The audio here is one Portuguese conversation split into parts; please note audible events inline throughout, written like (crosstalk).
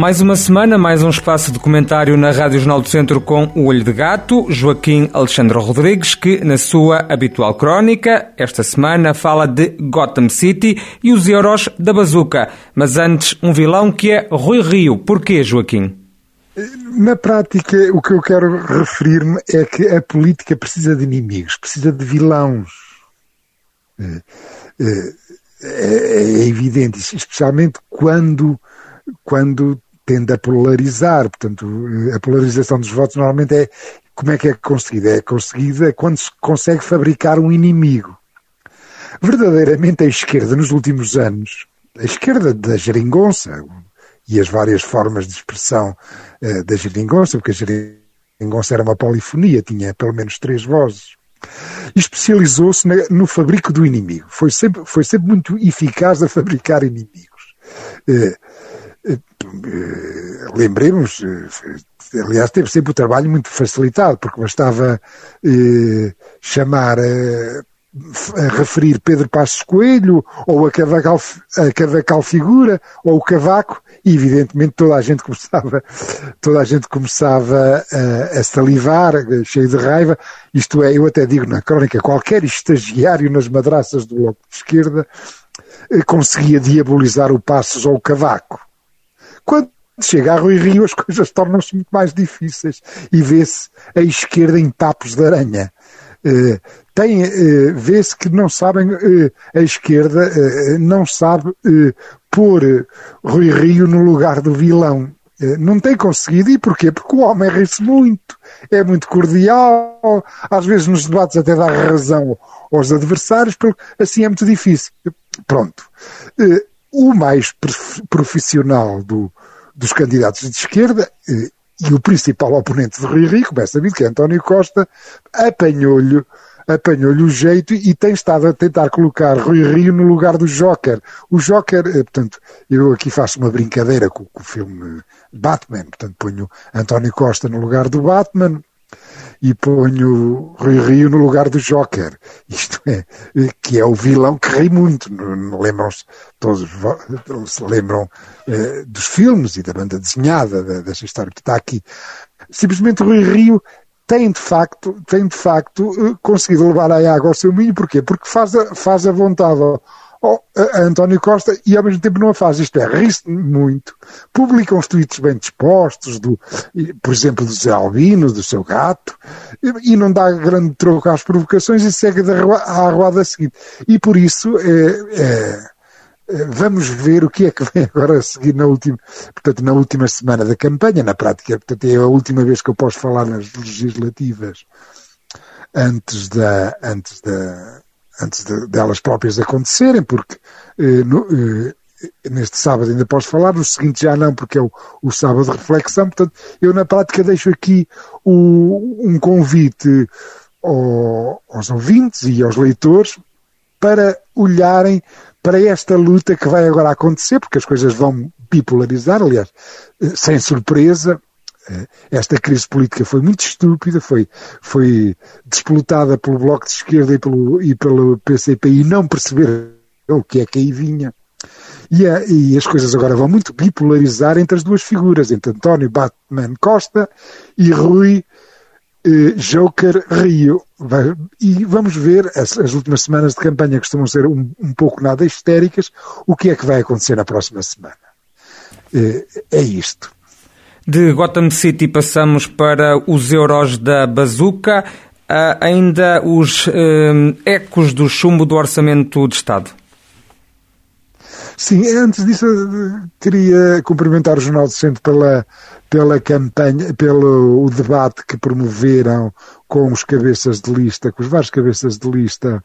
Mais uma semana, mais um espaço de comentário na Rádio Jornal do Centro com o Olho de Gato, Joaquim Alexandre Rodrigues, que na sua habitual crónica, esta semana fala de Gotham City e os euros da bazuca. Mas antes, um vilão que é Rui Rio. Porquê, Joaquim? Na prática, o que eu quero referir-me é que a política precisa de inimigos, precisa de vilões. É, é, é evidente, especialmente quando, quando tende a polarizar. Portanto, a polarização dos votos normalmente é como é que é conseguida? É conseguida quando se consegue fabricar um inimigo. Verdadeiramente a esquerda nos últimos anos, a esquerda da geringonça e as várias formas de expressão uh, da geringonça, porque a geringonça era uma polifonia, tinha pelo menos três vozes, especializou-se no fabrico do inimigo. Foi sempre, foi sempre muito eficaz a fabricar inimigos. Uh, eh, lembremos, eh, aliás, teve sempre o trabalho muito facilitado, porque bastava eh, chamar a, a, referir Pedro Passos Coelho, ou a Cavacal, a Cavacal Figura, ou o Cavaco, e evidentemente toda a gente começava, toda a gente começava a, a salivar, cheio de raiva. Isto é, eu até digo na crónica, qualquer estagiário nas madraças do Bloco de Esquerda conseguia diabolizar o Passos ou o Cavaco quando chega a Rui Rio, as (laughs) coisas tornam-se muito mais difíceis e vê-se a esquerda em tapos de aranha. Uh, tem, uh, vê-se que não sabem, uh, a esquerda não sabe pôr Rui Rio no lugar do vilão. não tem conseguido, e porquê? Porque o homem ri-se muito, é muito cordial, às vezes nos debates até dá razão aos adversários, assim é muito difícil. Pronto o mais profissional do, dos candidatos de esquerda eh, e o principal oponente de Rui Rio, como é sabido, que é António Costa, apanhou-lhe apanhou-lhe o jeito e tem estado a tentar colocar Rui Rio no lugar do Joker. O Joker, eh, portanto, eu aqui faço uma brincadeira com, com o filme Batman, portanto ponho António Costa no lugar do Batman, e ponho Rui Rio no lugar do Joker. Isto é, que é o vilão que ri muito. Lembram-se, todos se lembram eh, dos filmes e da banda desenhada, desta história que está aqui. Simplesmente Rui Rio tem de facto, tem de facto eh, conseguido levar a água ao seu milho. Porquê? Porque faz a, faz a vontade oh, a António Costa e ao mesmo tempo não a faz. Isto é, ri-se muito, publica uns tweets bem dispostos, do, por exemplo, do Zé Albino, do seu gato, e, e não dá grande troco às provocações e segue à arruada seguinte. E por isso é, é, vamos ver o que é que vem (laughs) agora a seguir na última, portanto, na última semana da campanha, na prática, portanto, é a última vez que eu posso falar nas legislativas antes da, antes da, antes de, delas próprias acontecerem, porque eh, no, eh, neste sábado ainda posso falar, no seguinte já não, porque é o, o sábado de reflexão. Portanto, eu na prática deixo aqui o, um convite ao, aos ouvintes e aos leitores para olharem para esta luta que vai agora acontecer, porque as coisas vão bipolarizar, aliás, eh, sem surpresa, esta crise política foi muito estúpida, foi, foi despolutada pelo Bloco de Esquerda e pelo, e pelo PCP e não perceber o que é que aí vinha. E, a, e, as coisas agora vão muito bipolarizar entre as duas figuras, entre António Batman Costa e Rui eh, Joker Rio. E vamos ver, as, as, últimas semanas de campanha costumam ser um, um, pouco nada histéricas, o que é que vai acontecer na próxima semana. Eh, é isto. De Gotham City passamos para os euros da bazuca, uh, ainda os uh, ecos do chumbo do Orçamento de Estado. Sim, antes disso queria cumprimentar o Jornal do Centro pela, pela campanha, pelo o debate que promoveram com os cabeças de lista, com os vários cabeças de lista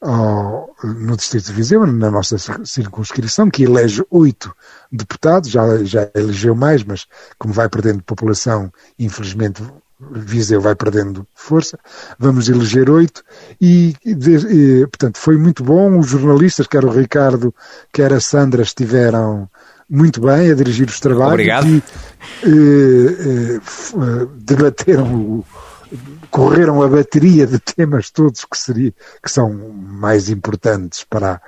ao, no Distrito de Viseu, na nossa circunscrição, que elege oito deputados, já, já elegeu mais, mas como vai perdendo população, infelizmente Viseu vai perdendo força, vamos eleger oito e, e, portanto foi muito bom, os jornalistas, quer o Ricardo, quer a Sandra estiveram muito bem a dirigir os trabalhos. Obrigado. E, eh, eh, debateram, correram a bateria de temas todos que, seria, que são mais importantes para,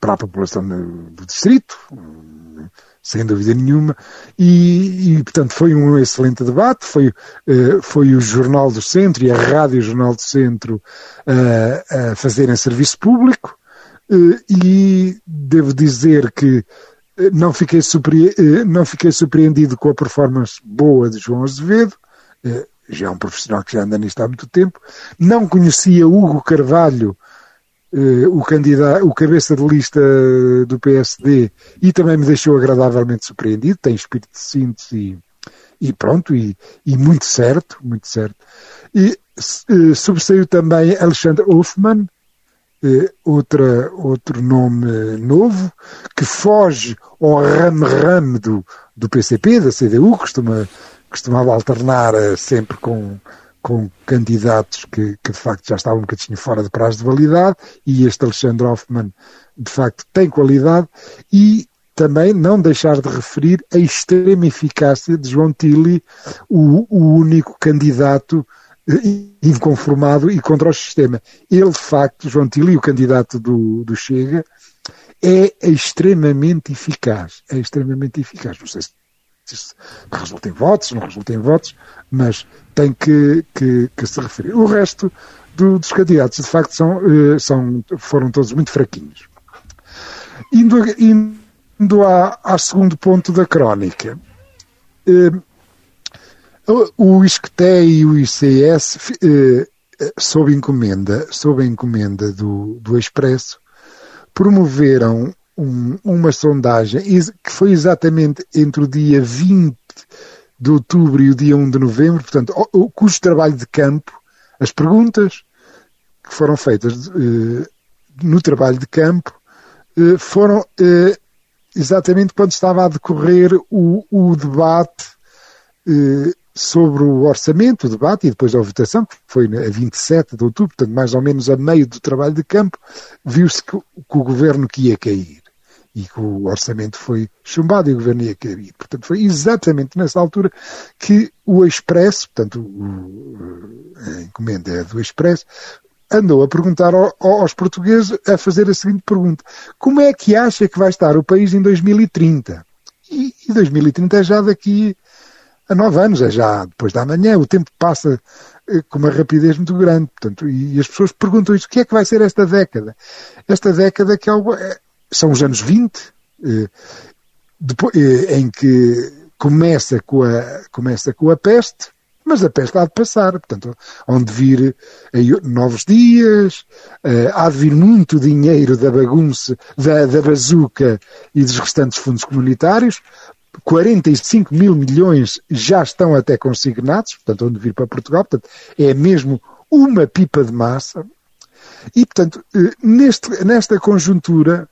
para a população do distrito, sem dúvida nenhuma, e, e, portanto foi um excelente debate, foi, uh, foi o Jornal do Centro e a Rádio Jornal do Centro uh, a fazerem serviço público, uh, e devo dizer que não fiquei, surpre... não fiquei surpreendido com a performance boa de João Azevedo, já é um profissional que já anda nisto há muito tempo, não conhecia Hugo Carvalho, uh, o candidato, o cabeça de lista do PSD e também me deixou agradavelmente surpreendido, tem espírito de síntese e, e pronto, e, e, muito certo, muito certo. E uh, sobressaiu também Alexandre Hoffmann, uh, outra, outro nome novo, que foge ao rame-rame do, do PCP, da CDU, costuma, costumava alternar sempre com com candidatos que, que, de facto já estavam um bocadinho fora de prazo de validade e este Alexandre Hoffman de facto tem qualidade e também não deixar de referir a extrema eficácia de João Tilly, o, o único candidato eh, inconformado e contra o sistema. Ele, de facto, João Tilly, o candidato do, do Chega, é extremamente eficaz. É extremamente eficaz. Não sei se se resulta em votos, não resulta em votos, mas tem que, que, que se referir. O resto do, dos candidatos, de facto, são, eh, são, foram todos muito fraquinhos. Indo, indo à, ao segundo ponto da crónica, eh, o ISCTE e o ICS, eh, sob encomenda, sob encomenda do, do Expresso, promoveram um, uma sondagem que foi exatamente entre o dia 20 de outubro e o dia 1 de novembro, portanto, o, cujo trabalho de campo, as perguntas que foram feitas uh, no trabalho de campo uh, foram uh, exatamente quando estava a decorrer o, o debate sobre o orçamento, o debate e depois a votação, que foi a 27 de outubro, portanto, mais ou menos a meio do trabalho de campo, viu-se que, que o governo que ia cair e que o orçamento foi chumbado e o governo ia cair. Portanto, foi exatamente nessa altura que o Expresso, portanto, o, a encomenda é do Expresso, andou a perguntar ao, aos portugueses, a fazer a seguinte pergunta: como é que acha que vai estar o país em 2030? E, e 2030 é já daqui a nove anos, é já depois da manhã, o tempo passa eh, com uma rapidez muito grande, portanto, e, as pessoas perguntam isso, o que é que vai ser esta década? Esta década que é, é são os anos 20, eh, depois, eh, em que começa com, a, começa com a peste, mas a peste há de passar, portanto, onde vir aí, novos dias, eh, há de vir muito dinheiro da bagunça, da, da bazuca e dos restantes fundos comunitários, 45 mil milhões já estão até consignados, portanto, onde vir para Portugal, portanto, é mesmo uma pipa de massa. E, portanto, neste, nesta conjuntura,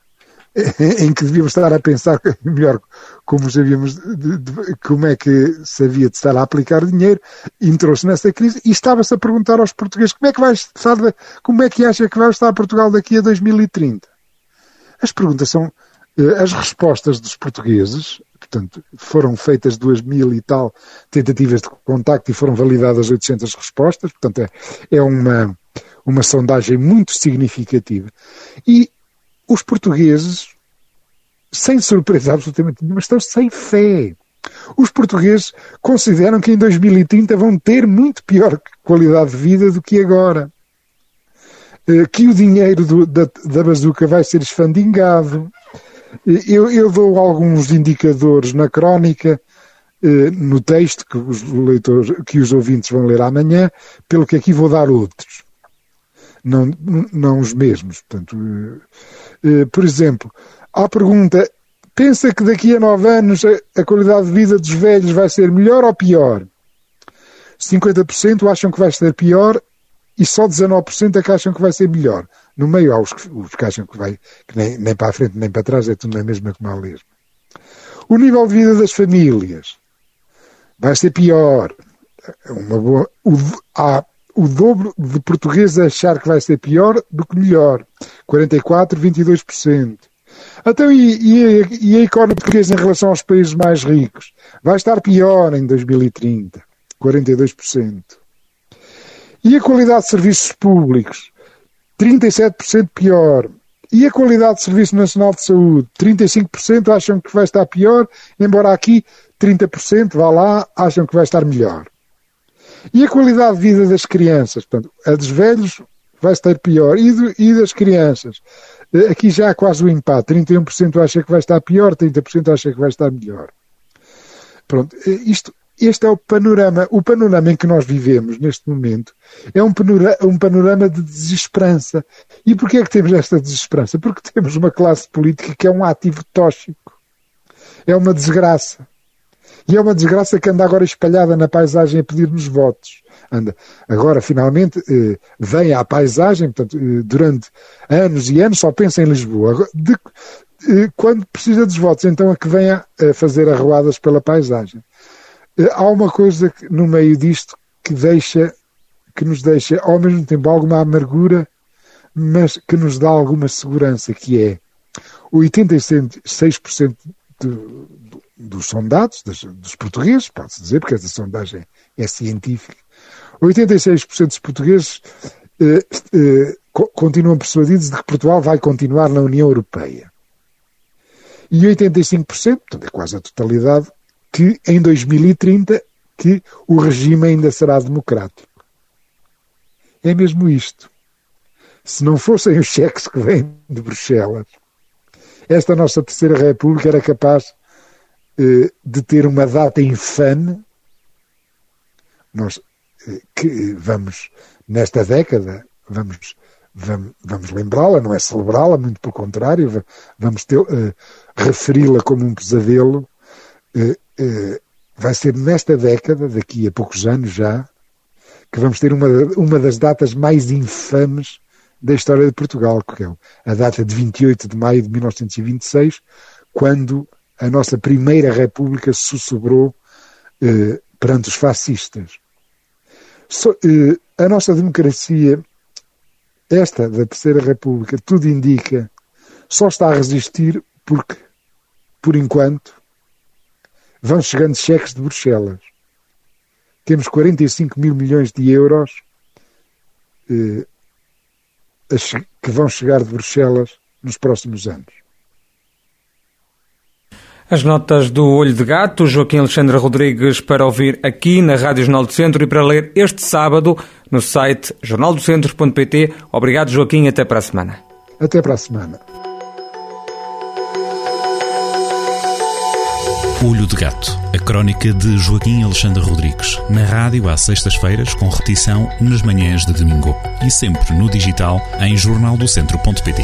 (laughs) em que devíamos estar a pensar (laughs) melhor como sabíamos de, de, como é que se havia de estar a aplicar dinheiro, entrou-se nessa crise e estava-se a perguntar aos portugueses como é que vai estar, como é que acha que vai estar Portugal daqui a 2030? As perguntas são, eh, as respostas dos portugueses, portanto, foram feitas duas mil e tal tentativas de contacto e foram validadas 800 respostas, portanto é, é uma, uma sondagem muito significativa. E os portugueses, sem surpresa absolutamente nenhuma, estão sem fé. Os portugueses consideram que em 2030 vão ter muito pior qualidade de vida do que agora. Eh, que o dinheiro do, da, da bazuca vai ser esfandingado. Eh, eu, eu dou alguns indicadores na crónica, eh, no texto que os leitores, que os ouvintes vão ler amanhã, pelo que aqui vou dar outros. Não, não os mesmos. Portanto, por exemplo, à pergunta: pensa que daqui a nove anos a, qualidade de vida dos velhos vai ser melhor ou pior? 50% acham que vai ser pior e só 19% é que acham que vai ser melhor. No meio há os, os que acham que vai, que nem, nem para a frente nem para trás, é tudo na mesma como a lesma. O nível de vida das famílias vai ser pior. Uma boa, o, há o dobro de portugueses a achar que vai ser pior do que melhor. 44, 22%. Então, e, e, a, e a economia portuguesa em relação aos países mais ricos? Vai estar pior em 2030, 42%. E a qualidade de serviços públicos? 37% pior. E a qualidade de Serviço Nacional de Saúde? 35% acham que vai estar pior, embora aqui 30%, vá lá, acham que vai estar melhor. E a qualidade de vida das crianças? Portanto, a dos velhos vai estar pior. E, do, e das crianças? Eh, aqui já há quase o um empate. 31% acha que vai estar pior, 30% acha que vai estar melhor. Pronto, eh, isto, este é o panorama. O panorama em que nós vivemos neste momento é um panorama, um panorama de desesperança. E porquê é que temos esta desesperança? Porque temos uma classe política que é um ativo tóxico. É uma desgraça. E é uma desgraça que anda agora espalhada na paisagem a pedir-nos votos. Anda. Agora, finalmente, eh, vem à paisagem, portanto, eh, durante anos e anos só pensa em Lisboa. De, eh, quando precisa dos votos, então é que venha a fazer arruadas pela paisagem. Eh, há uma coisa que, no meio disto que deixa, que nos deixa ao mesmo tempo alguma amargura, mas que nos dá alguma segurança, que é 86% do, dos sondados, dos, portugueses, pode-se dizer, porque essa sondagem é científica, 86% dos portugueses eh, eh, continuam persuadidos de que Portugal vai continuar na União Europeia. E 85%, portanto é quase a totalidade, que em 2030 que o regime ainda será democrático. É mesmo isto. Se não fossem os cheques que vêm de Bruxelas, esta nossa terceira república era capaz de ter uma data infame, nós eh, que vamos, nesta década, vamos, vamos, vamos lembrá-la, não é celebrá-la, muito pelo contrário, vamos uh, referi-la como um pesadelo. Uh, vai ser nesta década, daqui a poucos anos já, que vamos ter uma, uma das datas mais infames da história de Portugal, que é a data de 28 de maio de 1926, quando a nossa primeira república sussurrou eh, perante os fascistas. So, eh, a nossa democracia, esta da terceira república, tudo indica, só está a resistir porque, por enquanto, vão chegando cheques de Bruxelas. Temos 45 mil milhões de euros eh, que vão chegar de Bruxelas nos próximos anos. As notas do Olho de Gato, Joaquim Alexandre Rodrigues, para ouvir aqui na Rádio Jornal do Centro e para ler este sábado no site jornaldocentro.pt. Obrigado, Joaquim, até para a semana. Até para a semana. Olho de Gato, a crónica de Joaquim Alexandre Rodrigues, na rádio às sextas-feiras, com repetição nas manhãs de domingo e sempre no digital em jornaldocentro.pt.